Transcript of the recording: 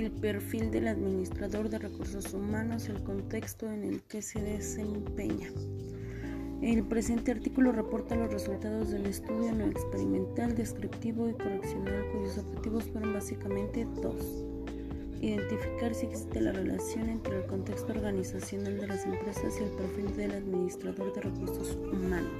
el perfil del administrador de recursos humanos, el contexto en el que se desempeña. El presente artículo reporta los resultados del estudio no experimental, descriptivo y correccional cuyos objetivos fueron básicamente dos. Identificar si existe la relación entre el contexto organizacional de las empresas y el perfil del administrador de recursos humanos.